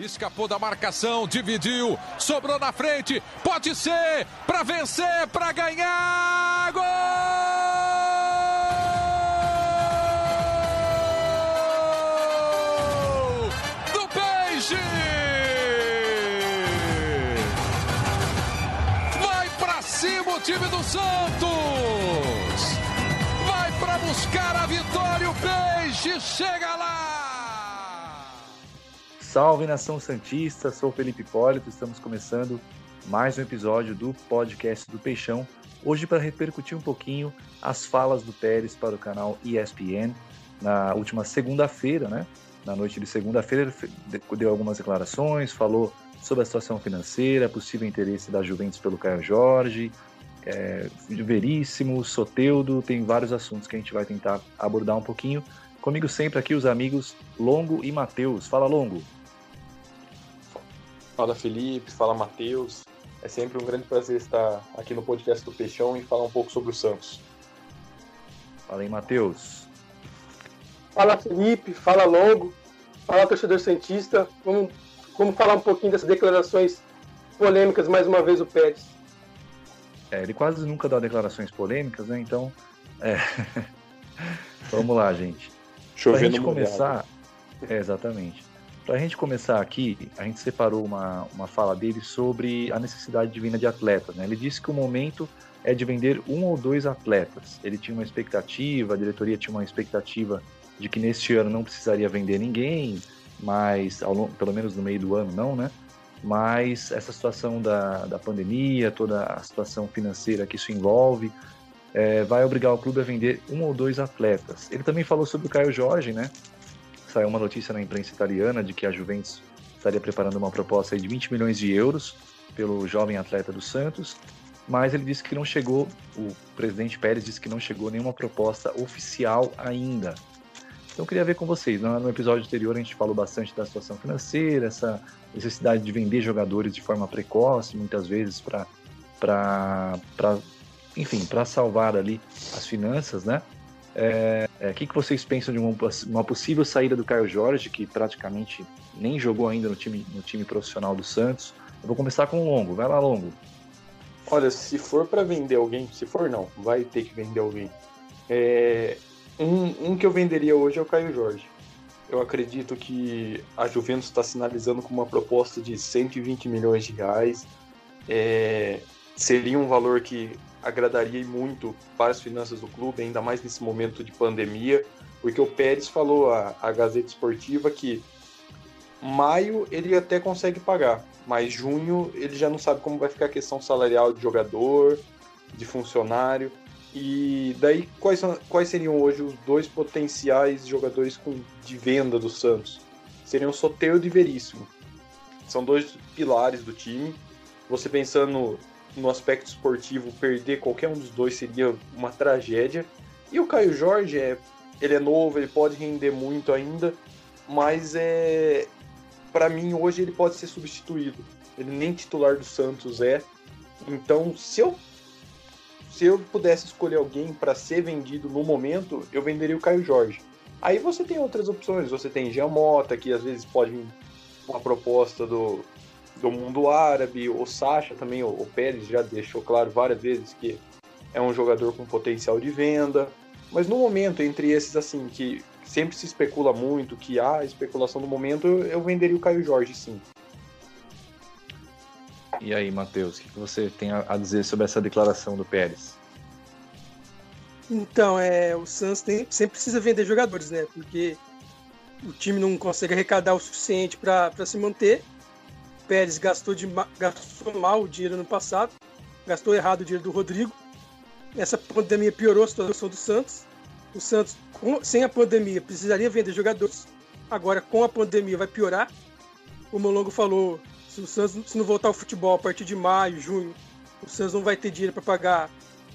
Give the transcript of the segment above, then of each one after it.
Escapou da marcação, dividiu, sobrou na frente. Pode ser para vencer, para ganhar. Gol! Do Peixe! Vai para cima o time do Santos! Vai para buscar a vitória o Peixe chega lá! Salve nação Santista, sou Felipe Hipólito, estamos começando mais um episódio do podcast do Peixão. Hoje para repercutir um pouquinho as falas do Pérez para o canal ESPN na última segunda-feira, né? Na noite de segunda-feira ele deu algumas declarações, falou sobre a situação financeira, possível interesse da Juventus pelo Caio Jorge, é, Veríssimo, Soteudo, tem vários assuntos que a gente vai tentar abordar um pouquinho. Comigo sempre aqui os amigos Longo e Matheus. Fala, Longo. Fala Felipe, fala Matheus. É sempre um grande prazer estar aqui no podcast do Peixão e falar um pouco sobre o Santos. Fala aí, Matheus. Fala Felipe, fala Longo, fala torcedor Santista. Vamos, vamos falar um pouquinho dessas declarações polêmicas mais uma vez o Pérez. É, ele quase nunca dá declarações polêmicas, né? Então, é... vamos lá, gente. Chovendo pra gente começar, é, exatamente. Para a gente começar aqui, a gente separou uma, uma fala dele sobre a necessidade de venda de atletas. Né? Ele disse que o momento é de vender um ou dois atletas. Ele tinha uma expectativa, a diretoria tinha uma expectativa de que neste ano não precisaria vender ninguém, mas ao pelo menos no meio do ano não, né? Mas essa situação da, da pandemia, toda a situação financeira que isso envolve, é, vai obrigar o clube a vender um ou dois atletas. Ele também falou sobre o Caio Jorge, né? Saiu uma notícia na imprensa italiana de que a Juventus estaria preparando uma proposta de 20 milhões de euros pelo jovem atleta do Santos, mas ele disse que não chegou, o presidente Pérez disse que não chegou nenhuma proposta oficial ainda. Então eu queria ver com vocês, no episódio anterior a gente falou bastante da situação financeira, essa necessidade de vender jogadores de forma precoce, muitas vezes para para enfim, para salvar ali as finanças, né? É, é, que, que vocês pensam de uma, uma, possível saída do Caio Jorge, que praticamente nem jogou ainda no time, no time profissional do Santos? Eu vou começar com o Longo. Vai lá, Longo. Olha, se for para vender alguém, se for não, vai ter que vender alguém. É, um, um, que eu venderia hoje é o Caio Jorge. Eu acredito que a Juventus está sinalizando com uma proposta de 120 milhões de reais. É, seria um valor que agradaria muito para as finanças do clube, ainda mais nesse momento de pandemia, porque o Pérez falou à, à Gazeta Esportiva que maio ele até consegue pagar, mas junho ele já não sabe como vai ficar a questão salarial de jogador, de funcionário. E daí, quais, são, quais seriam hoje os dois potenciais jogadores com, de venda do Santos? Seriam Soteudo e Veríssimo. São dois pilares do time. Você pensando no aspecto esportivo, perder qualquer um dos dois seria uma tragédia. E o Caio Jorge, é, ele é novo, ele pode render muito ainda, mas é para mim hoje ele pode ser substituído. Ele nem titular do Santos é. Então, se eu se eu pudesse escolher alguém para ser vendido no momento, eu venderia o Caio Jorge. Aí você tem outras opções, você tem Jean Mota, que às vezes pode vir uma proposta do, do mundo árabe, o Sacha também, o, Pérez já deixou claro várias vezes que é um jogador com potencial de venda. Mas no momento, entre esses assim, que sempre se especula muito, que há especulação no momento, eu venderia o Caio Jorge, sim. E aí, Matheus, o que você tem a dizer sobre essa declaração do Pérez? Então, é, o Santos tem, sempre precisa vender jogadores, né? Porque o time não consegue arrecadar o suficiente para se manter Pérez gastou, de, gastou mal o dinheiro no passado, gastou errado o dinheiro do Rodrigo. Essa pandemia piorou a situação do Santos. O Santos, com, sem a pandemia, precisaria vender jogadores. Agora, com a pandemia, vai piorar. O Molongo falou: se o Santos se não voltar ao futebol a partir de maio, junho, o Santos não vai ter dinheiro para pagar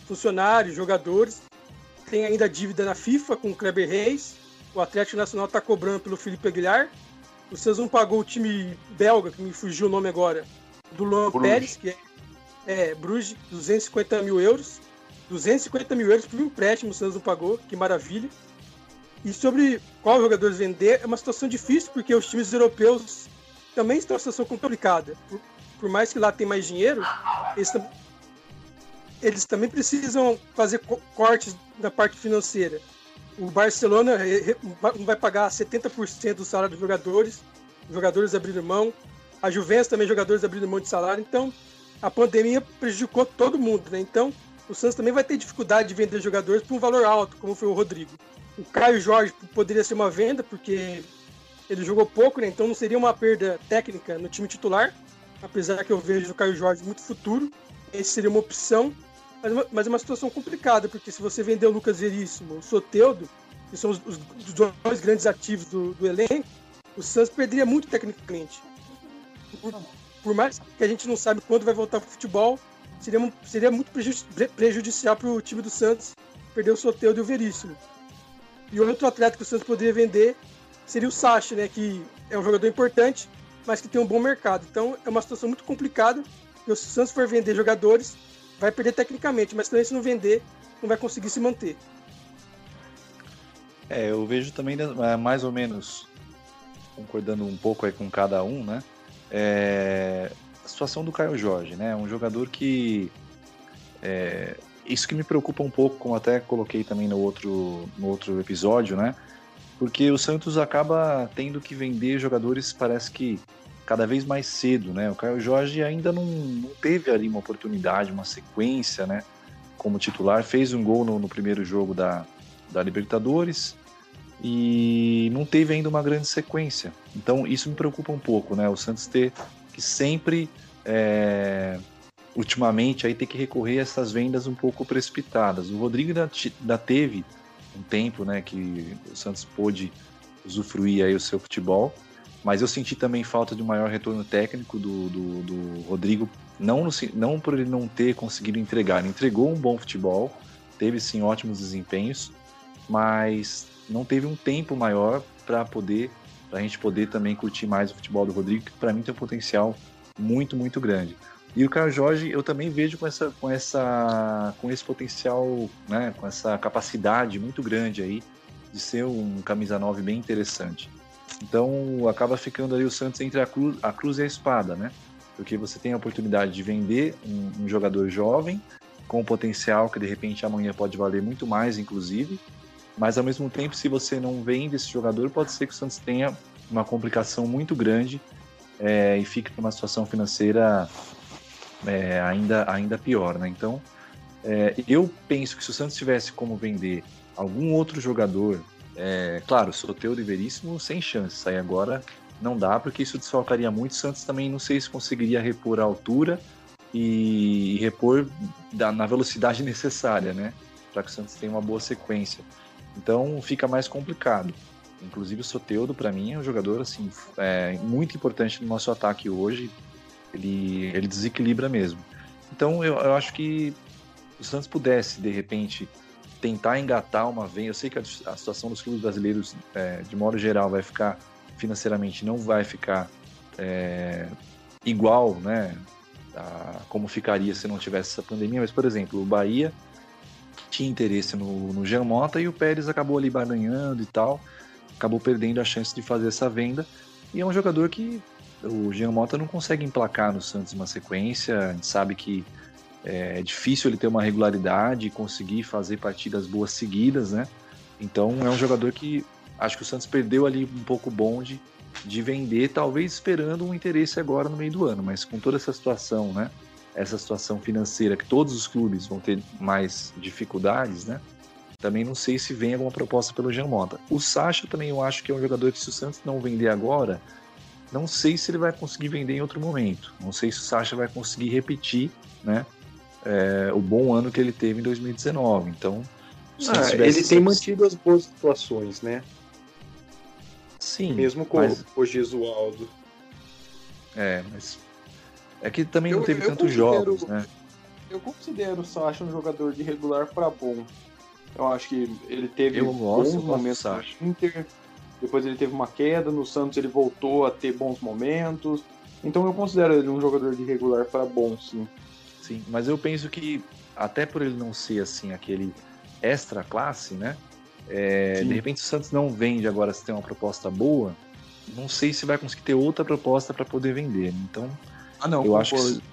funcionários, jogadores. Tem ainda dívida na FIFA com o Kleber Reis. O Atlético Nacional está cobrando pelo Felipe Aguilar. O Santos não pagou o time belga, que me fugiu o nome agora, do Luan Bruges. Pérez, que é, é Bruges, 250 mil euros. 250 mil euros por um empréstimo o Santos não pagou, que maravilha. E sobre qual jogadores vender, é uma situação difícil, porque os times europeus também estão em uma situação complicada. Por, por mais que lá tem mais dinheiro, eles, eles também precisam fazer cortes da parte financeira. O Barcelona não vai pagar 70% do salário dos jogadores, jogadores abriram mão. A Juventus também, jogadores abriram mão de salário. Então, a pandemia prejudicou todo mundo, né? Então, o Santos também vai ter dificuldade de vender jogadores por um valor alto, como foi o Rodrigo. O Caio Jorge poderia ser uma venda, porque ele jogou pouco, né? Então não seria uma perda técnica no time titular, apesar que eu vejo o Caio Jorge muito futuro. Esse seria uma opção, mas, mas é uma situação complicada, porque se você vender o Lucas Veríssimo, o Soteudo, que são os, os, dois grandes ativos do, do, elenco, o Santos perderia muito tecnicamente. Por, por, mais que a gente não sabe quando vai voltar para o futebol, seria, seria muito prejudicial para o time do Santos perder o Soteudo e o Veríssimo. E outro atleta que o Santos poderia vender seria o Sacha, né, que é um jogador importante, mas que tem um bom mercado. Então é uma situação muito complicada. Se o Santos for vender jogadores, vai perder tecnicamente, mas também se não vender, não vai conseguir se manter. É, eu vejo também é, mais ou menos concordando um pouco aí com cada um, né? É, a situação do Caio Jorge, né? Um jogador que é, isso que me preocupa um pouco, como até coloquei também no outro, no outro episódio, né? porque o Santos acaba tendo que vender jogadores, parece que cada vez mais cedo, né? O Caio Jorge ainda não, não teve ali uma oportunidade, uma sequência, né? Como titular, fez um gol no, no primeiro jogo da, da Libertadores e não teve ainda uma grande sequência. Então isso me preocupa um pouco, né? O Santos ter que sempre, é, ultimamente, aí ter que recorrer a essas vendas um pouco precipitadas. O Rodrigo ainda, teve um tempo, né, que o Santos pôde usufruir aí o seu futebol. Mas eu senti também falta de um maior retorno técnico do, do, do Rodrigo, não, no, não por ele não ter conseguido entregar. Ele entregou um bom futebol, teve sim ótimos desempenhos, mas não teve um tempo maior para poder, a gente poder também curtir mais o futebol do Rodrigo, que para mim tem um potencial muito, muito grande. E o Caio Jorge eu também vejo com essa, com essa, com esse potencial, né, com essa capacidade muito grande aí de ser um camisa 9 bem interessante. Então acaba ficando ali o Santos entre a cruz, a cruz e a espada, né? Porque você tem a oportunidade de vender um, um jogador jovem com potencial que de repente amanhã pode valer muito mais, inclusive. Mas ao mesmo tempo, se você não vende esse jogador, pode ser que o Santos tenha uma complicação muito grande é, e fique numa situação financeira é, ainda, ainda pior, né? Então, é, eu penso que se o Santos tivesse como vender algum outro jogador, é, claro, Soteudo e Veríssimo sem chance, aí agora não dá, porque isso desfalcaria muito. Santos também não sei se conseguiria repor a altura e, e repor da, na velocidade necessária, né? Para que o Santos tenha uma boa sequência. Então fica mais complicado. Inclusive o Soteudo, para mim, é um jogador assim, é, muito importante no nosso ataque hoje. Ele, ele desequilibra mesmo. Então eu, eu acho que o Santos pudesse, de repente, tentar engatar uma vez. Eu sei que a, a situação dos clubes brasileiros, é, de modo geral, vai ficar financeiramente, não vai ficar é, igual, né? A, como ficaria se não tivesse essa pandemia. Mas, por exemplo, o Bahia tinha interesse no, no Jean Mota e o Pérez acabou ali barganhando e tal. Acabou perdendo a chance de fazer essa venda. E é um jogador que o Jean Mota não consegue emplacar no Santos uma sequência, a gente sabe que é, difícil ele ter uma regularidade e conseguir fazer partidas boas seguidas, né? Então é um jogador que acho que o Santos perdeu ali um pouco o bonde de vender, talvez esperando um interesse agora no meio do ano, mas com toda essa situação, né? Essa situação financeira que todos os clubes vão ter mais dificuldades, né? Também não sei se vem alguma proposta pelo Jean Mota. O Sacha também eu acho que é um jogador que se o Santos não vender agora, não sei se ele vai conseguir vender em outro momento. Não sei se o Sacha vai conseguir repetir, né? É, o bom ano que ele teve em 2019. Então, ah, ele tem mantido as boas situações, né? Sim. Mesmo com mas... o Gesualdo. É, mas é que também eu, não teve tantos jogos, né? Eu considero o Sacha um jogador de regular para bom. Eu acho que ele teve eu gosto, bons momentos no Inter, depois ele teve uma queda, no Santos ele voltou a ter bons momentos. Então eu considero ele um jogador de regular para bom, sim. Sim, mas eu penso que até por ele não ser assim aquele extra classe, né? É, de repente o Santos não vende agora se tem uma proposta boa, não sei se vai conseguir ter outra proposta para poder vender. Então, ah, não, eu concordo. acho que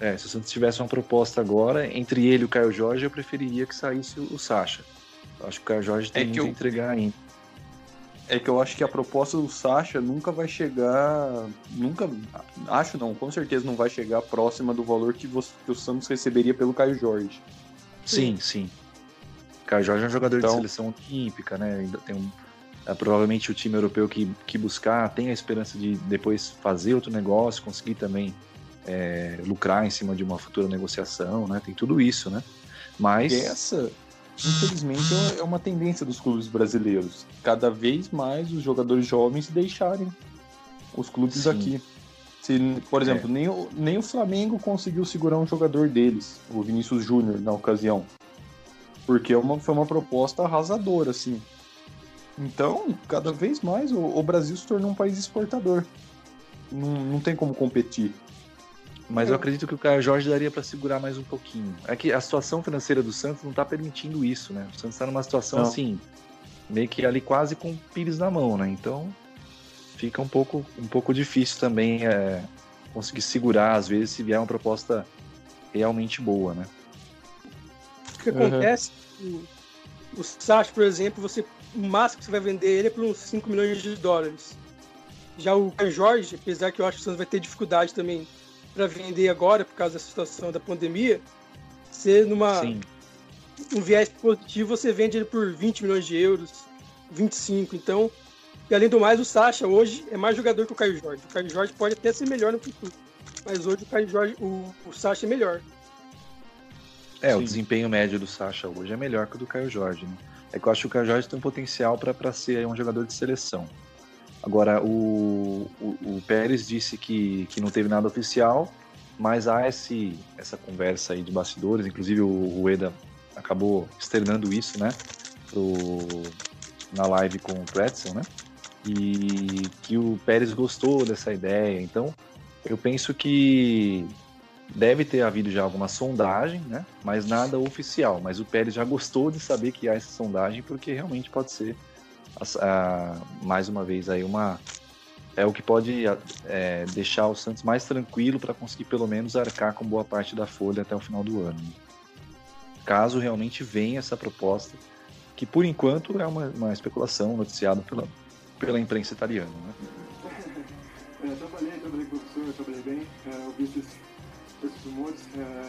é, se o Santos tivesse uma proposta agora, entre ele e o Caio Jorge, eu preferiria que saísse o, Sacha. Eu acho que o Caio Jorge tem é muito eu... a entregar ainda. É que eu acho que a proposta do Sacha nunca vai chegar. Nunca. Acho não, com certeza não vai chegar próxima do valor que, você, que o Santos receberia pelo Caio Jorge. Sim, sim. O Caio Jorge é um jogador então... de seleção olímpica, né? Ainda tem um. É, provavelmente o time europeu que, que buscar tem a esperança de depois fazer outro negócio, conseguir também é, lucrar em cima de uma futura negociação, né? Tem tudo isso, né? Mas essa, infelizmente, é uma tendência dos clubes brasileiros. Cada vez mais os jogadores jovens deixarem os clubes Sim. aqui. Se, por exemplo, é. nem, o, nem o Flamengo conseguiu segurar um jogador deles, o Vinícius Júnior, na ocasião. Porque é uma, foi uma proposta arrasadora, assim. Então, cada vez mais o, o Brasil se tornou um país exportador. Não, não tem como competir. Mas eu é. acredito que o Caio Jorge daria para segurar mais um pouquinho. É que a situação financeira do Santos não está permitindo isso, né? O Santos está numa situação não. assim, meio que ali quase com o Pires na mão, né? Então fica um pouco, um pouco difícil também é, conseguir segurar, às vezes, se vier uma proposta realmente boa, né? O que acontece, uhum. o, o Sacha, por exemplo, você, o máximo que você vai vender ele é por uns 5 milhões de dólares. Já o Caio Jorge, apesar que eu acho que o Santos vai ter dificuldade também para vender agora por causa da situação da pandemia, você numa Sim. um viés positivo você vende ele por 20 milhões de euros, 25. Então, e além do mais, o Sacha hoje é mais jogador que o Caio Jorge. O Caio Jorge pode até ser melhor no futuro, mas hoje o Caio Jorge, o, o Sacha é melhor. É, Sim. o desempenho médio do Sacha hoje é melhor que o do Caio Jorge. Né? É que eu acho que o Caio Jorge tem um potencial para ser um jogador de seleção. Agora, o, o, o, Pérez disse que, que não teve nada oficial, mas há esse, essa conversa aí de bastidores, inclusive o, o Eda acabou externando isso, né, pro, na live com o Pretzel, né, e que o Pérez gostou dessa ideia, então eu penso que deve ter havido já alguma sondagem, né, mas nada oficial, mas o Pérez já gostou de saber que há essa sondagem, porque realmente pode ser a, mais uma vez aí uma é o que pode é, deixar o Santos mais tranquilo para conseguir pelo menos arcar com boa parte da folha até o final do ano. Caso realmente venha essa proposta, que por enquanto é uma, uma especulação noticiada pela, pela imprensa italiana. Né? É, trabalhei, trabalhei com o professor, trabalhei bem, é, ouvi esses, esses rumores. É,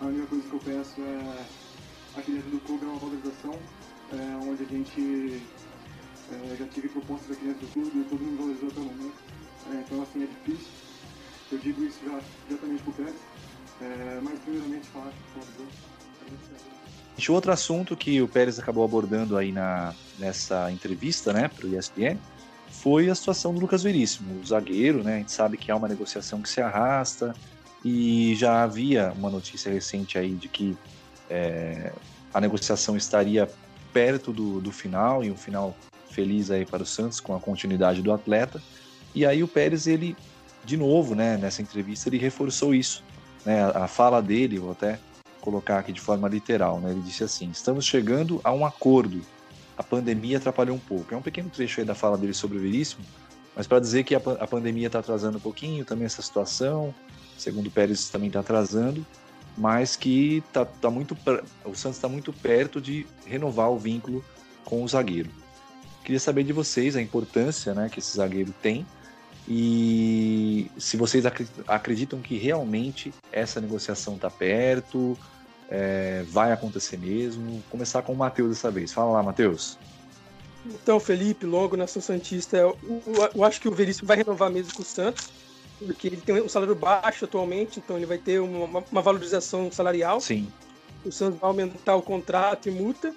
a única coisa que eu penso é dentro do clube é uma valorização, é, onde a gente é, já tive propostas aqui dentro do clube e todo mundo valorizou até o momento. É, então, assim, é difícil. Eu digo isso já diretamente para o Pérez. É, mas, primeiramente, falar que o outro assunto que o Pérez acabou abordando aí na, nessa entrevista né, para o ESPN foi a situação do Lucas Veríssimo, o zagueiro, né? A gente sabe que há uma negociação que se arrasta e já havia uma notícia recente aí de que é, a negociação estaria perto do, do final e um final feliz aí para o Santos com a continuidade do atleta. E aí o Pérez, ele, de novo, né, nessa entrevista, ele reforçou isso. Né, a, fala dele, vou até colocar aqui de forma literal, né, ele disse assim: estamos chegando a um acordo. A pandemia atrapalhou um pouco. É um pequeno trecho aí da fala dele sobre o Veríssimo, mas para dizer que a, a pandemia está atrasando um pouquinho também essa situação, segundo o Pérez também está atrasando, mas que tá, tá muito o Santos está muito perto de renovar o vínculo com o zagueiro. Queria saber de vocês a importância né, que esse zagueiro tem e se vocês acreditam que realmente essa negociação está perto, é, vai acontecer mesmo. Começar com o Matheus dessa vez. Fala lá, Matheus. Então, Felipe, logo Nação Santista, eu, eu, eu, acho que o Veríssimo vai renovar mesmo com o Santos, porque ele tem um salário baixo atualmente, então ele vai ter uma, uma valorização salarial. Sim. O Santos vai aumentar o contrato e multa.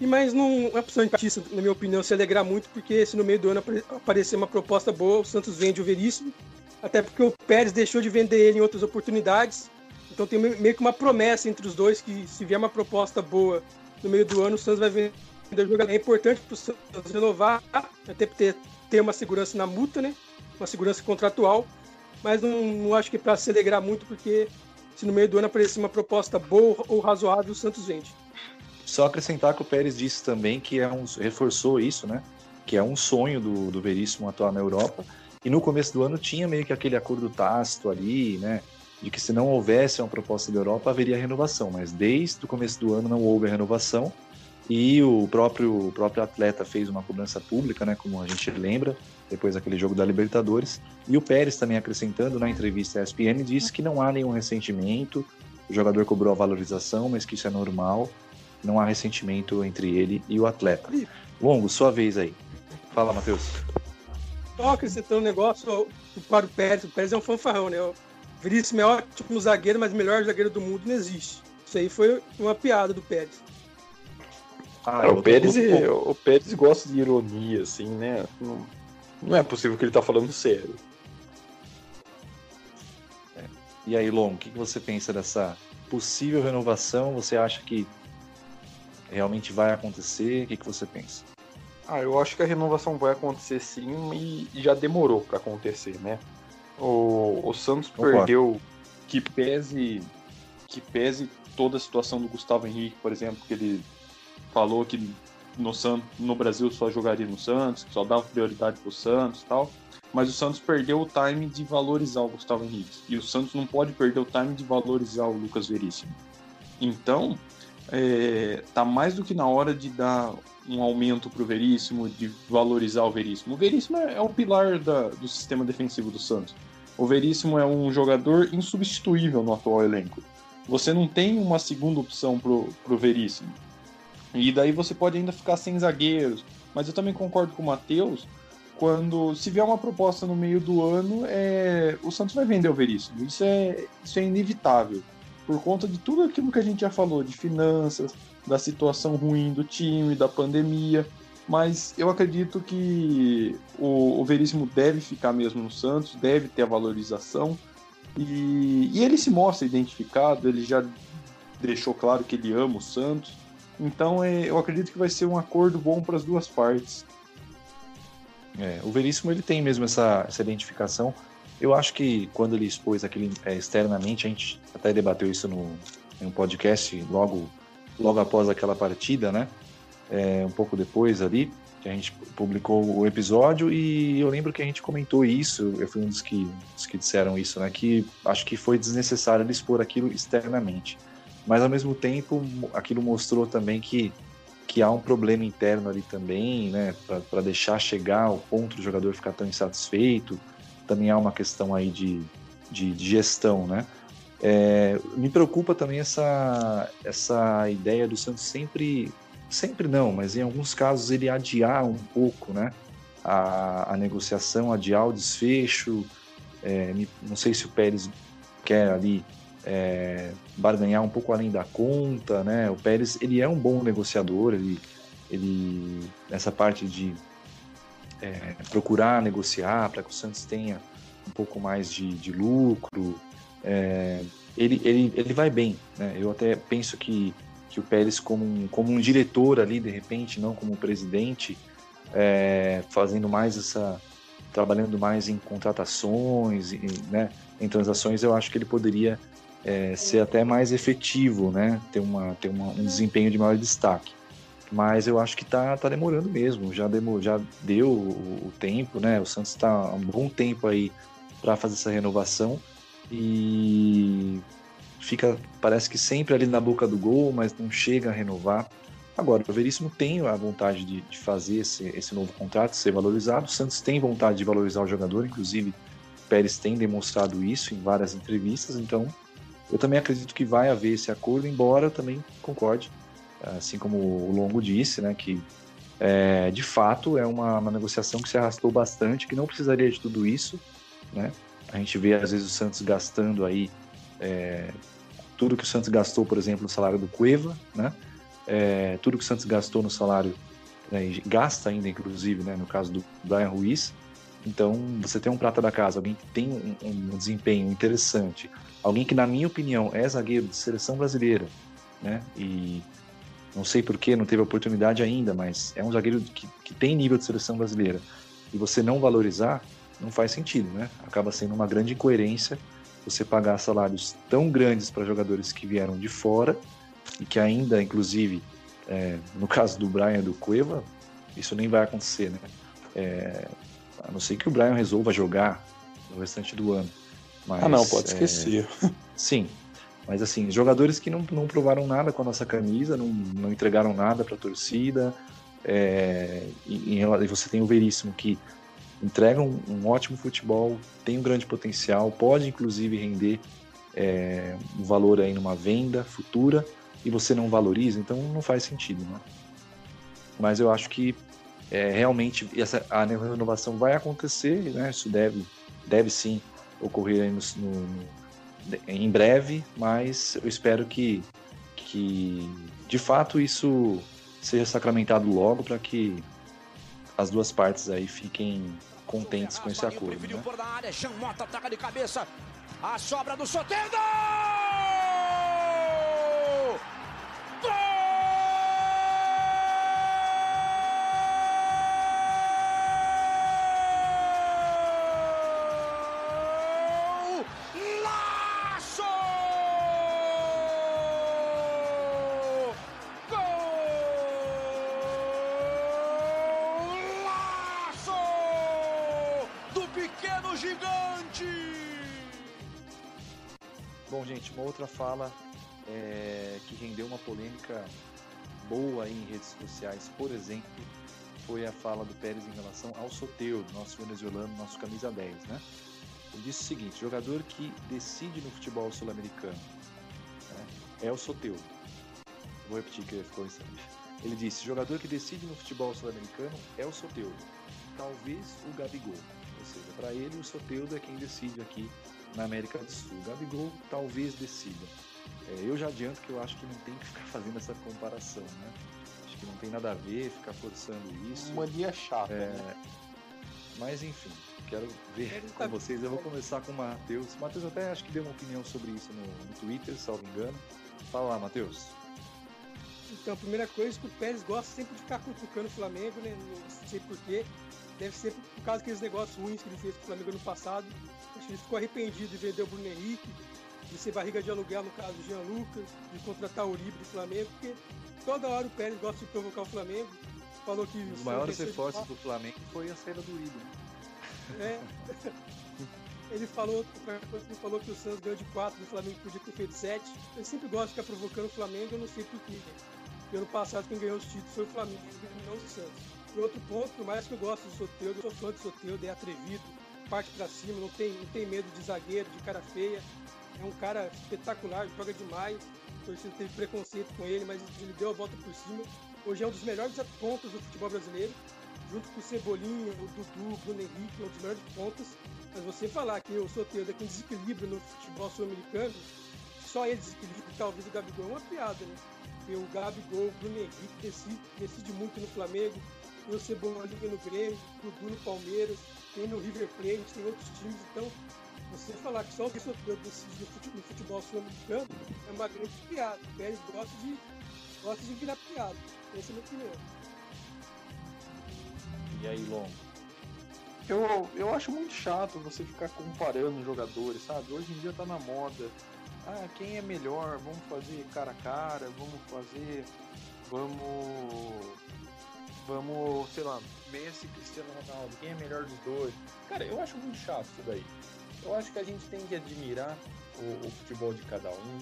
E mas não é opção empatista, na minha opinião, se alegrar muito, porque se no meio do ano aparecer uma proposta boa, o Santos vende o Veríssimo. Até porque o Pérez deixou de vender ele em outras oportunidades. Então tem meio que uma promessa entre os dois que se vier uma proposta boa no meio do ano, o Santos vai vender o jogador. É importante para o Santos renovar, até ter, ter uma segurança na multa, né? Uma segurança contratual. Mas não, não acho que é para se alegrar muito, porque se no meio do ano aparecer uma proposta boa ou razoável, o Santos vende. Só acrescentar que o Pérez disse também que é um, reforçou isso, né? que é um sonho do, do Veríssimo atuar na Europa. E no começo do ano tinha meio que aquele acordo tácito ali, né? De que se não houvesse uma proposta da Europa, haveria renovação. Mas desde o começo do ano não houve a renovação. E o próprio, o próprio atleta fez uma cobrança pública, né? Como a gente lembra, depois daquele jogo da Libertadores. E o Pérez também acrescentando na entrevista à ESPN, disse que não há nenhum ressentimento, o jogador cobrou a valorização, mas que isso é normal, não há ressentimento entre ele e o atleta. Longo, sua vez aí. Fala, Matheus. Só acrescentando um negócio para o Pérez. O Pérez é um fanfarrão, né? O Veríssimo é ótimo zagueiro, mas o melhor zagueiro do mundo não existe. Isso aí foi uma piada do Pérez. Ah, é, o, Pérez, o Pérez gosta de ironia, assim, né? Não, não é possível que ele tá falando sério. É. E aí, Long, o que você pensa dessa possível renovação? Você acha que realmente vai acontecer? O que você pensa? Ah, eu acho que a renovação vai acontecer sim e já demorou para acontecer, né? O, o Santos Concordo. perdeu que pese que pese toda a situação do Gustavo Henrique, por exemplo, que ele falou que no, Santos, no Brasil só jogaria no Santos, que só dava prioridade pro Santos e tal. Mas o Santos perdeu o time de valorizar o Gustavo Henrique. E o Santos não pode perder o time de valorizar o Lucas Veríssimo. Então, é, tá mais do que na hora de dar um aumento para o Veríssimo, de valorizar o Veríssimo. O Veríssimo é, é o pilar da, do sistema defensivo do Santos. O Veríssimo é um jogador insubstituível no atual elenco. Você não tem uma segunda opção pro, pro Veríssimo. E daí você pode ainda ficar sem zagueiros. Mas eu também concordo com o Matheus, quando se vier uma proposta no meio do ano, é, o Santos vai vender o Veríssimo. Isso é, isso é inevitável por conta de tudo aquilo que a gente já falou, de finanças, da situação ruim do time, da pandemia. Mas eu acredito que o, o Veríssimo deve ficar mesmo no Santos, deve ter a valorização. E, e ele se mostra identificado, ele já deixou claro que ele ama o Santos. Então é, eu acredito que vai ser um acordo bom para as duas partes. É, o Veríssimo ele tem mesmo essa, essa identificação. Eu acho que quando ele expôs aquilo é, externamente, a gente até debateu isso no, no podcast logo, logo após aquela partida, né? É, um pouco depois ali, que a gente publicou o episódio e eu lembro que a gente comentou isso, eu fui um dos que, dos que disseram isso, né? Que acho que foi desnecessário ele expor aquilo externamente. Mas ao mesmo tempo, aquilo mostrou também que, que há um problema interno ali também, né? Para deixar chegar ao ponto do jogador ficar tão insatisfeito também há uma questão aí de, de, de gestão, né? É, me preocupa também essa, essa ideia do Santos sempre, sempre não, mas em alguns casos ele adiar um pouco, né? A, a negociação, adiar o desfecho. É, não sei se o Pérez quer ali é, barganhar um pouco além da conta, né? O Pérez ele é um bom negociador, ele, ele nessa parte de é, procurar negociar para que o Santos tenha um pouco mais de, de lucro. É, ele, ele, ele vai bem. Né? Eu até penso que, que o Pérez, como um, como um diretor ali, de repente, não como presidente, é, fazendo mais essa. trabalhando mais em contratações, em, né, em transações, eu acho que ele poderia é, ser até mais efetivo, né? ter, uma, ter uma, um desempenho de maior destaque mas eu acho que tá, tá demorando mesmo. Já, demo, já deu o, o tempo, né? O Santos está há um bom tempo aí para fazer essa renovação e fica, parece que sempre ali na boca do gol, mas não chega a renovar. Agora, o Veríssimo tem a vontade de, de fazer esse, esse novo contrato ser valorizado. O Santos tem vontade de valorizar o jogador, inclusive Pérez tem demonstrado isso em várias entrevistas, então eu também acredito que vai haver esse acordo, embora eu também concorde assim como o Longo disse, né, que é, de fato é uma, uma, negociação que se arrastou bastante, que não precisaria de tudo isso, né? A gente vê às vezes o Santos gastando aí é, tudo que o Santos gastou, por exemplo, no salário do Cueva, né? É, tudo que o Santos gastou no salário, né, gasta ainda, inclusive, né, no caso do Brian Ruiz. Então, você tem um prata da casa, alguém que tem um, um desempenho interessante, alguém que, na minha opinião, é zagueiro de seleção brasileira, né? E não sei porquê, não teve oportunidade ainda, mas é um zagueiro que, que tem nível de seleção brasileira. E você não valorizar, não faz sentido, né? Acaba sendo uma grande incoerência você pagar salários tão grandes para jogadores que vieram de fora e que ainda, inclusive, é, no caso do Brian do Cueva, isso nem vai acontecer, né? É, a não ser que o Brian resolva jogar no restante do ano. Mas, ah, não, pode esquecer. É, sim, mas assim, jogadores que não, não provaram nada com a nossa camisa, não, não entregaram nada para a torcida. É, e, e, você tem o Veríssimo que entrega um, um, ótimo futebol, tem um grande potencial, pode inclusive render é, um valor aí numa venda futura e você não valoriza, então não faz sentido, né? Mas eu acho que é, realmente essa, a renovação vai acontecer, né? Isso deve, deve sim ocorrer no, no, em breve, mas eu espero que, que de fato isso seja sacramentado logo para que as duas partes aí fiquem contentes com esse acordo. Né? A sobra do Soteldo! Polêmica boa em redes sociais, por exemplo, foi a fala do Pérez em relação ao Soteudo, nosso venezuelano, nosso camisa 10, né? Ele disse o seguinte: jogador que decide no futebol sul-americano né, é o Soteudo. Vou repetir que ficou instante. Ele disse: jogador que decide no futebol sul-americano é o Soteudo. Talvez o Gabigol. Ou seja, para ele o Soteudo é quem decide aqui na América do Sul. Gabigol talvez decida. É, eu já adianto que eu acho que não tem que ficar fazendo essa comparação, né? Acho que não tem nada a ver ficar forçando isso. Mania chata, é, né? Mas enfim, quero ver com tá... vocês. Eu vou começar com o Matheus. O Matheus até acho que deu uma opinião sobre isso no, no Twitter, salvo engano. Fala lá, Matheus. Então, a primeira coisa é que o Pérez gosta sempre de ficar cutucando o Flamengo, né? Não sei porquê. Deve ser por causa daqueles negócios ruins que ele fez com o Flamengo ano passado. Acho que ele ficou arrependido de vender o Bruno Henrique, de ser barriga de aluguel no caso do Jean Lucas, de contratar o Uribe do Flamengo, porque toda hora o Pérez gosta de provocar o Flamengo. Falou que. Os maiores reforços do Flamengo foi a saída do Uribe. É. ele falou, ele falou que o Santos ganhou de 4 do Flamengo podia ter feito 7. Ele sempre gosta de ficar provocando o Flamengo, eu não sei porquê. Porque ano passado quem ganhou os títulos foi o Flamengo não o Santos. E outro ponto, por mais que eu goste do Soteldo, eu sou fã do Soteldo, é atrevido, parte para cima, não tem, não tem medo de zagueiro, de cara feia. É um cara espetacular, joga demais. A torcida teve preconceito com ele, mas ele deu a volta por cima. Hoje é um dos melhores pontos do futebol brasileiro, junto com o Cebolinha, o Dudu, o Bruno Henrique, um dos melhores pontos. Mas você falar que o Soteldo é quem desequilíbrio no futebol sul-americano, só ele desequilibra, talvez o Gabigol é uma piada, né? Porque o Gabigol, o Bruno Henrique decide, decide muito no Flamengo, tem o Cebolinha no Grêmio, o Dudu no Palmeiras, tem no River Plate, tem outros times, então você falar que só o Soteudo decide no futebol, no futebol sul-americano é uma grande piada. O Pérez gosta de, gosta de virar piada. Essa é a minha opinião. E aí, Long? Eu, eu acho muito chato você ficar comparando jogadores, sabe? Hoje em dia tá na moda. Ah, quem é melhor? Vamos fazer cara a cara, vamos fazer. Vamos vamos, sei lá, Messi e Cristiano Ronaldo, quem é melhor dos dois? Cara, eu acho muito chato isso daí. Eu acho que a gente tem que admirar o, o futebol de cada um,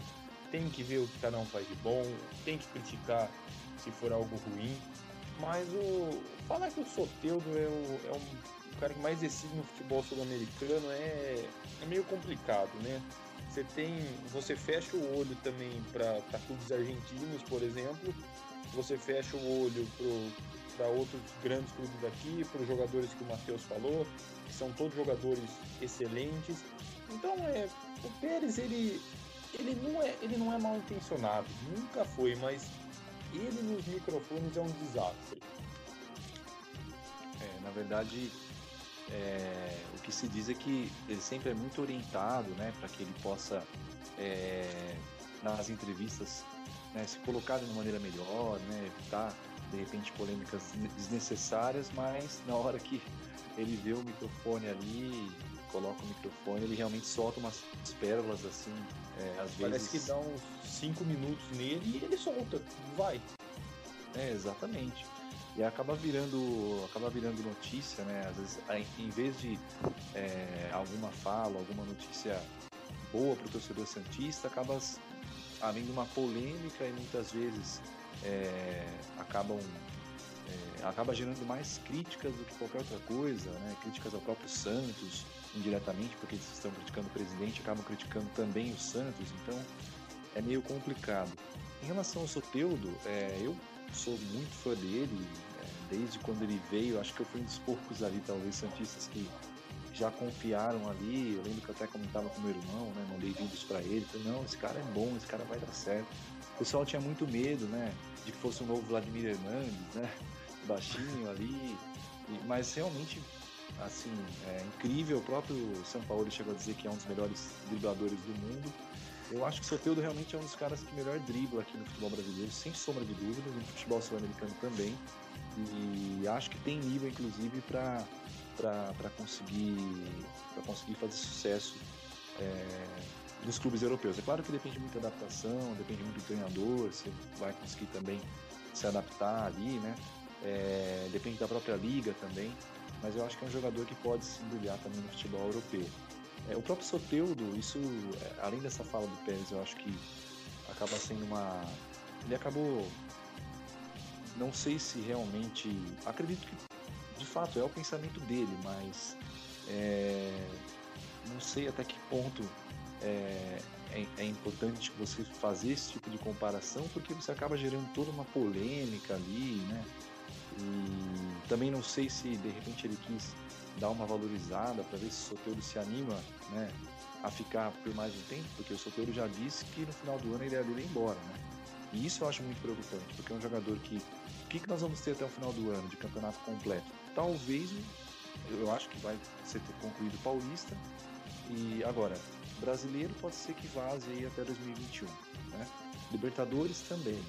tem que ver o que cada um faz de bom, tem que criticar se for algo ruim, mas o falar que o Soteudo é o, é um, o cara que mais decide no futebol sul-americano é, é meio complicado, né? Você tem, você fecha o olho também para clubes argentinos, por exemplo, você fecha o olho pro para outros grandes clubes daqui, para os jogadores que o Matheus falou, que são todos jogadores excelentes. Então é, o Pérez ele, ele, não é, ele não é mal intencionado, nunca foi, mas ele nos microfones é um desastre. É, na verdade, é, o que se diz é que ele sempre é muito orientado né, para que ele possa, é, nas entrevistas, né, se colocar de uma maneira melhor, né, evitar de repente polêmicas desnecessárias, mas na hora que ele vê o microfone ali, coloca o microfone, ele realmente solta umas pérolas assim, é, às Parece vezes. Parece que dá uns 5 minutos nele e ele solta, vai. É, exatamente. e acaba virando acaba virando notícia, né? Às vezes, em vez de é, alguma fala, alguma notícia boa para o torcedor santista, acaba havendo uma polêmica e muitas vezes é, acabam é, acaba gerando mais críticas do que qualquer outra coisa, né? Críticas ao próprio Santos indiretamente, porque eles estão criticando o presidente, acabam criticando também o Santos, então é meio complicado. Em relação ao Soteudo, é, eu sou muito fã dele, é, desde quando ele veio, acho que eu fui um dos poucos ali, talvez, Santistas que já confiaram ali. Eu lembro que eu até comentava com meu irmão, né? Mandei vídeos para ele. Falei, não, esse cara é bom, esse cara vai dar certo. O pessoal tinha muito medo, né? De que fosse um novo Vladimir Hernandes, né? Baixinho ali. Mas realmente, assim, é incrível. O próprio São Paulo chegou a dizer que é um dos melhores dribladores do mundo. Eu acho que o Soteldo realmente é um dos caras que melhor dribla aqui no futebol brasileiro, sem sombra de dúvidas, no futebol sul-americano também. E acho que tem nível, inclusive, para para conseguir, conseguir fazer sucesso é, nos clubes europeus. É claro que depende muito da adaptação, depende muito do treinador, você vai conseguir também se adaptar ali, né? É, depende da própria liga também, mas eu acho que é um jogador que pode se brilhar também no futebol europeu. É, o próprio Soteudo, isso, é, além dessa fala do Pérez, eu acho que acaba sendo uma. Ele acabou. Não sei se realmente. Acredito que fato é o pensamento dele, mas é, não sei até que ponto é, é, é, importante você fazer esse tipo de comparação, porque você acaba gerando toda uma polêmica ali, né? E também não sei se de repente ele quis dar uma valorizada para ver se o Soteiro se anima, né? A ficar por mais um tempo, porque o Soteiro já disse que no final do ano a ideia dele é ir embora, né? E isso eu acho muito preocupante, porque é um jogador que. O que, que nós vamos ter até o final do ano de campeonato completo? Talvez, eu acho que vai ser concluído paulista. E agora, brasileiro pode ser que vaze aí até 2021. Né? Libertadores também.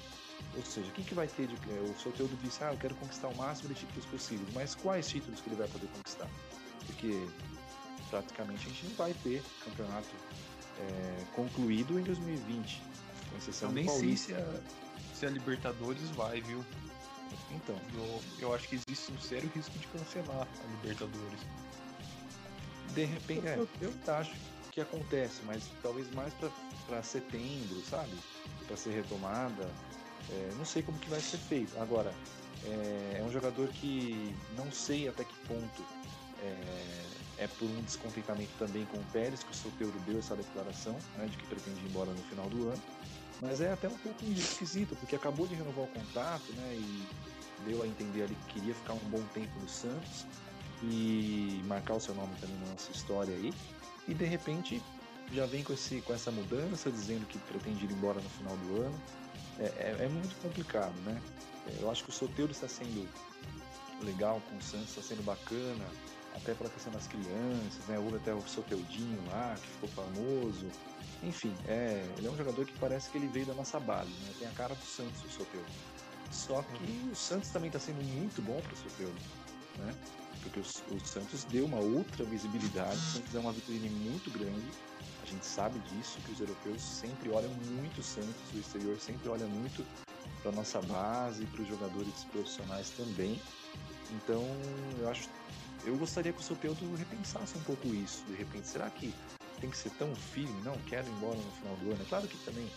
Ou seja, o que, que vai ter de. É, o Soteldo disse, ah, eu quero conquistar o máximo de títulos possíveis, mas quais títulos que ele vai poder conquistar? Porque praticamente a gente não vai ter campeonato é, concluído em 2020, com exceção eu nem sei se a, se a Libertadores vai, viu? Então. Eu, eu acho que existe um sério risco de cancelar a Libertadores. De repente, é, eu acho que acontece, mas talvez mais para setembro, sabe? Para ser retomada. É, não sei como que vai ser feito. Agora, é, é, um jogador que não sei até que ponto é, é, por um descontentamento também com o Pérez, que o Soteiro deu essa declaração né, de que pretende ir embora no final do ano. Mas é até um pouco esquisito, porque acabou de renovar o contrato, né? E deu a entender ali que queria ficar um bom tempo no Santos e marcar o seu nome também na nossa história aí. E de repente já vem com, esse, com essa mudança, dizendo que pretende ir embora no final do ano. É, é, é muito complicado, né? Eu acho que o Soteldo está sendo legal com o Santos, está sendo bacana, até pela questão das crianças, né? Houve até o Soteudinho lá, que ficou famoso. Enfim, é, ele é um jogador que parece que ele veio da nossa base, né? Tem a cara do Santos, o Soteudo. Só que o Santos também está sendo muito bom para o Soteudo, né? Porque o, o, Santos deu uma outra visibilidade, o Santos é uma vitrine muito grande. A gente sabe disso, que os europeus sempre olham muito o Santos, o exterior sempre olha muito para nossa base, para os jogadores profissionais também. Então, eu acho, eu gostaria que o Soteudo repensasse um pouco isso. De repente, será que tem que ser tão firme, não quero ir embora no final do ano. É claro que também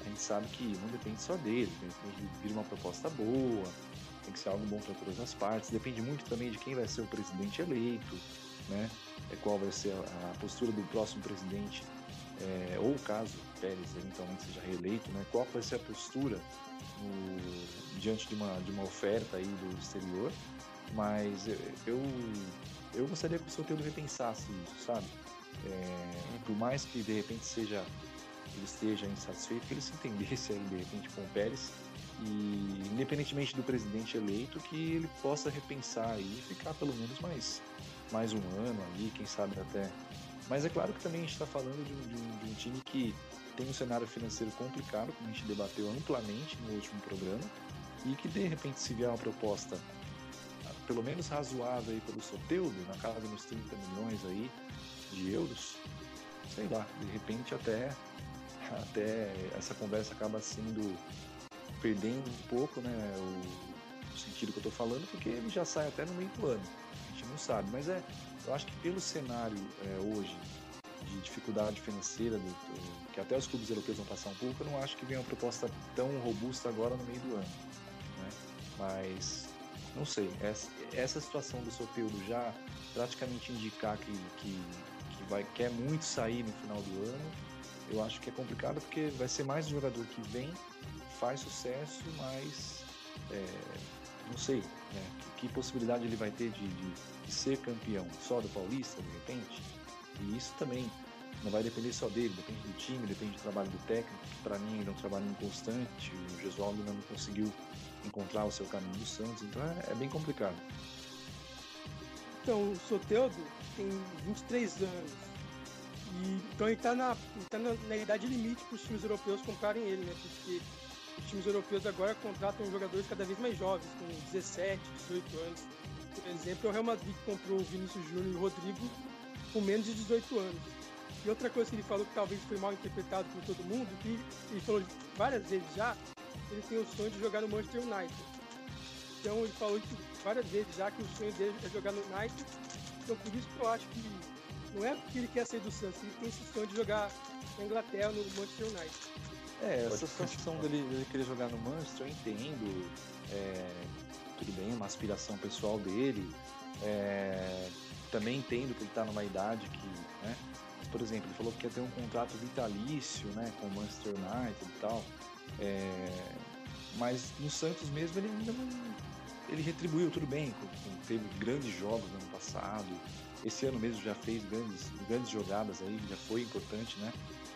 a gente sabe que não depende só dele, tem que vir uma proposta boa, tem que ser algo bom para todas as partes, depende muito também de quem vai ser o presidente eleito, né? É qual vai ser a, a postura do próximo presidente, é, ou caso Pérez eventualmente seja reeleito, né? Qual vai ser a postura no, diante de uma, de uma oferta aí do exterior, mas eu, eu gostaria que o Soteldo repensasse isso, sabe? É, por mais que de repente seja ele esteja insatisfeito, que ele se entendesse aí de repente com o Pérez e independentemente do presidente eleito, que ele possa repensar e ficar pelo menos mais, mais um ano ali, quem sabe até. Mas é claro que também a gente está falando de um, de, um, de um time que tem um cenário financeiro complicado, como a gente debateu amplamente no último programa, e que de repente se vier uma proposta pelo menos razoável aí pelo Soteudo, na casa dos 30 milhões aí, de euros, sei lá, de repente até, até essa conversa acaba sendo perdendo um pouco né, no sentido que eu estou falando, porque ele já sai até no meio do ano. A gente não sabe, mas é, eu acho que pelo cenário é, hoje de dificuldade financeira, do, do, que até os clubes europeus vão passar um pouco, eu não acho que venha uma proposta tão robusta agora no meio do ano. Né? Mas não sei, essa, essa situação do Soteudo já praticamente indicar que, que, que vai, quer muito sair no final do ano, eu acho que é complicado porque vai ser mais um jogador que vem, faz sucesso, mas é, não sei né, que, que, possibilidade ele vai ter de, de, de, ser campeão só do Paulista, de repente. E isso também não vai depender só dele, depende do time, depende do trabalho do técnico, que para mim ainda é um trabalho inconstante. O Gesualdo não conseguiu encontrar o seu caminho do Santos, então é, é bem complicado. Então, o Soteudo tem 23 anos. E, então ele está na, tá na, na, idade limite para os times europeus comprarem ele, né? Porque os times europeus agora contratam jogadores cada vez mais jovens, com 17, 18 anos. Por exemplo, o Real Madrid comprou o Vinícius Júnior e o Rodrigo com menos de 18 anos. E outra coisa que ele falou que talvez foi mal interpretado por todo mundo, que ele falou várias vezes já, ele tem o sonho de jogar no Manchester United. Então ele falou isso várias vezes já que o sonho dele é jogar no United. Então por isso que eu acho que não é porque ele quer sair do Santos, ele tem esse sonho de jogar na Inglaterra no Manchester United. É, essa sensação dele, dele, querer jogar no Manchester, eu entendo. É, tudo bem, é uma aspiração pessoal dele. É, também entendo que ele está numa idade que, né? Por exemplo, ele falou que quer ter um contrato vitalício, né, com o Manchester United e tal. É, mas no Santos mesmo ele ainda não. Ele retribuiu tudo bem, teve grandes jogos no ano passado. Esse ano mesmo já fez grandes, grandes jogadas aí, já foi importante, né?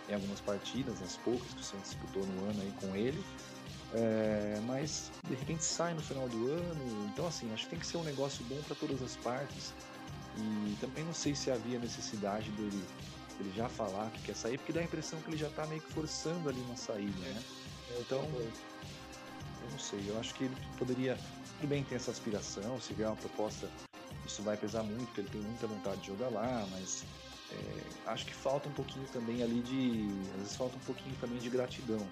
Em algumas partidas, as poucas que o Santos disputou no ano aí com ele. É, mas de repente sai no final do ano. Então, assim, acho que tem que ser um negócio bom para todas as partes. E também não sei se havia necessidade dele, dele já falar que quer sair, porque dá a impressão que ele já está meio que forçando ali uma saída, né? Então, eu não sei, eu acho que ele poderia, tudo bem ter essa aspiração, se vier uma proposta, isso vai pesar muito, porque ele tem muita vontade de jogar lá, mas é, acho que falta um pouquinho também ali de, às vezes falta um pouquinho também de gratidão,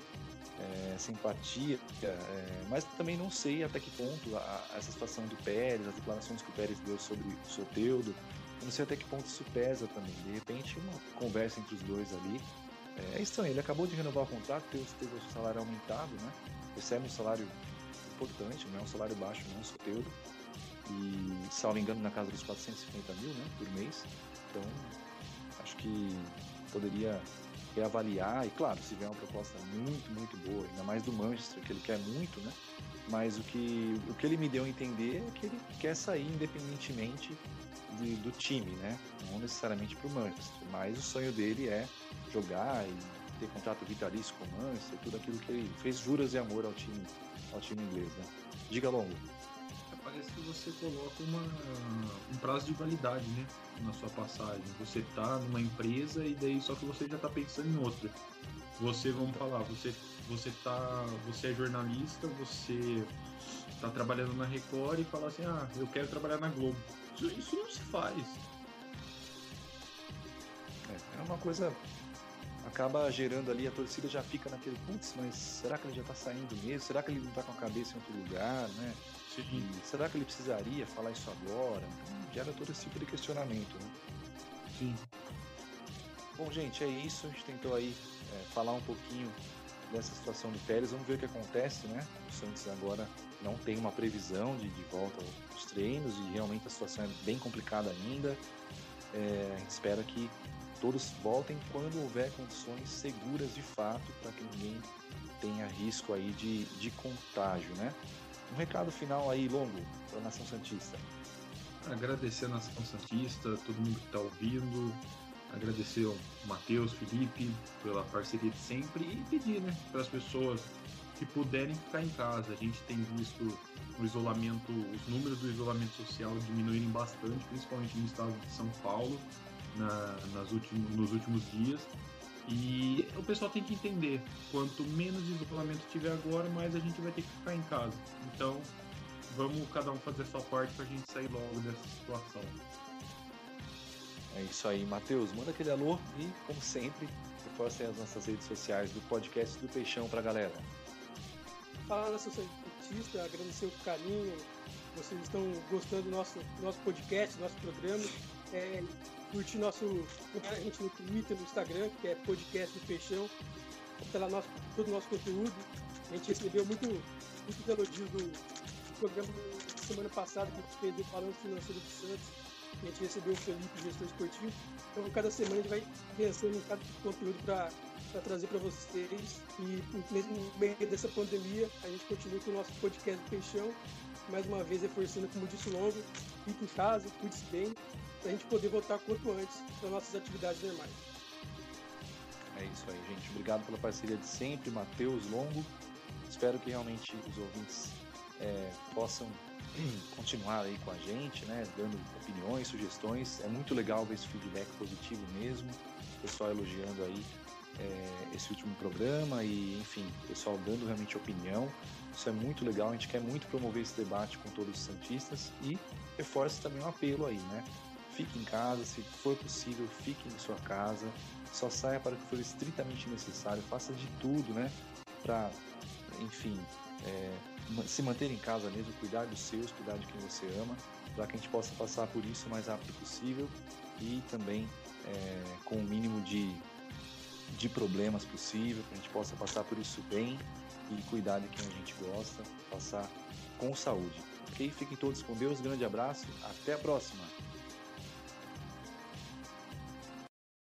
é, simpatia, é, mas também não sei até que ponto a, essa situação do Pérez, as declarações que o Pérez deu sobre o Soteudo, não sei até que ponto isso pesa também. De repente, uma conversa entre os dois ali é, é estranho, ele acabou de renovar o contrato, teve, teve o salário aumentado, né? Recebe um salário importante, não é um salário baixo, não, Soteudo. E, salvo engano, na casa dos 450 mil, né, por mês. Então, acho que poderia reavaliar. E, claro, se vier uma proposta muito, muito boa, ainda mais do Manchester, que ele quer muito, né? Mas o que, o que ele me deu a entender é que ele quer sair independentemente de, do time, né? Não necessariamente para o Manchester, mas o sonho dele é jogar e ter contrato vitalício com o Manchester, tudo aquilo que ele fez juras de amor ao time, ao time inglês, né? Diga longo. Parece que você coloca uma, um prazo de validade, né? Na sua passagem. Você tá numa empresa e daí só que você já tá pensando em outra. Você, vamos falar, você, você tá. Você é jornalista, você tá trabalhando na Record e fala assim, ah, eu quero trabalhar na Globo. Isso, isso não se faz. É, é uma coisa acaba gerando ali, a torcida já fica naquele, putz, mas será que ele já tá saindo mesmo? Será que ele não tá com a cabeça em outro lugar, né? Será que ele precisaria falar isso agora? Gera todo esse tipo de questionamento, né? Sim. Bom, gente, é isso. A gente tentou aí é, falar um pouquinho dessa situação do Pérez. Vamos ver o que acontece, né? O Santos agora não tem uma previsão de, de volta aos treinos e realmente a situação é bem complicada ainda. É, a gente espera que todos voltem quando houver condições seguras de fato para que ninguém tenha risco aí de, de contágio, né? Um recado final aí longo para a Nação Santista. Agradecer a Nação Santista, todo mundo que está ouvindo, agradecer ao Matheus, Felipe pela parceria de sempre e pedir, né, para as pessoas que puderem ficar em casa. A gente tem visto o isolamento, os números do isolamento social diminuírem bastante, principalmente no estado de São Paulo, na, nas últimos, nos últimos dias. E o pessoal tem que entender, quanto menos isolamento tiver agora, mais a gente vai ter que ficar em casa. Então, vamos cada um fazer a sua parte para a gente sair logo dessa situação. É isso aí, Matheus. Manda aquele alô e, como sempre, reforcem as nossas redes sociais do podcast do Peixão para a galera. Fala, Sussei. Santista, agradecer o carinho, vocês estão gostando do nosso, nosso podcast, nosso programa. É, curtir nosso, a gente no Twitter, no Instagram, que é podcast do Peixão. Lá nosso, todo o nosso conteúdo. A gente recebeu muito, muitos elogios do, do programa semana passada que a gente fez do Falando Financeiro do Santos. A gente recebeu o Felipe, gestor esportivo. Então, cada semana a gente vai pensando em cada conteúdo para trazer para vocês. E no meio dessa pandemia, a gente continua com o nosso podcast do Peixão. Mais uma vez, reforçando, como disse Longo, fique em casa, cuide-se bem, para a gente poder voltar quanto antes para nossas atividades normais. É isso aí, gente. Obrigado pela parceria de sempre, Matheus, Longo. Espero que realmente os ouvintes é, possam continuar aí com a gente, né, dando opiniões, sugestões. É muito legal ver esse feedback positivo mesmo, o pessoal elogiando aí é, esse último programa e, enfim, o pessoal dando realmente opinião. Isso é muito legal, a gente quer muito promover esse debate com todos os santistas e reforça também um apelo aí, né? Fique em casa, se for possível, fique em sua casa, só saia para o que for estritamente necessário, faça de tudo, né? Para, enfim, é, se manter em casa mesmo, cuidar dos seus, cuidar de quem você ama, para que a gente possa passar por isso o mais rápido possível e também é, com o mínimo de, de problemas possível, que a gente possa passar por isso bem e cuidar de quem a gente gosta, passar com saúde. Ok? Fiquem todos com Deus, grande abraço, até a próxima!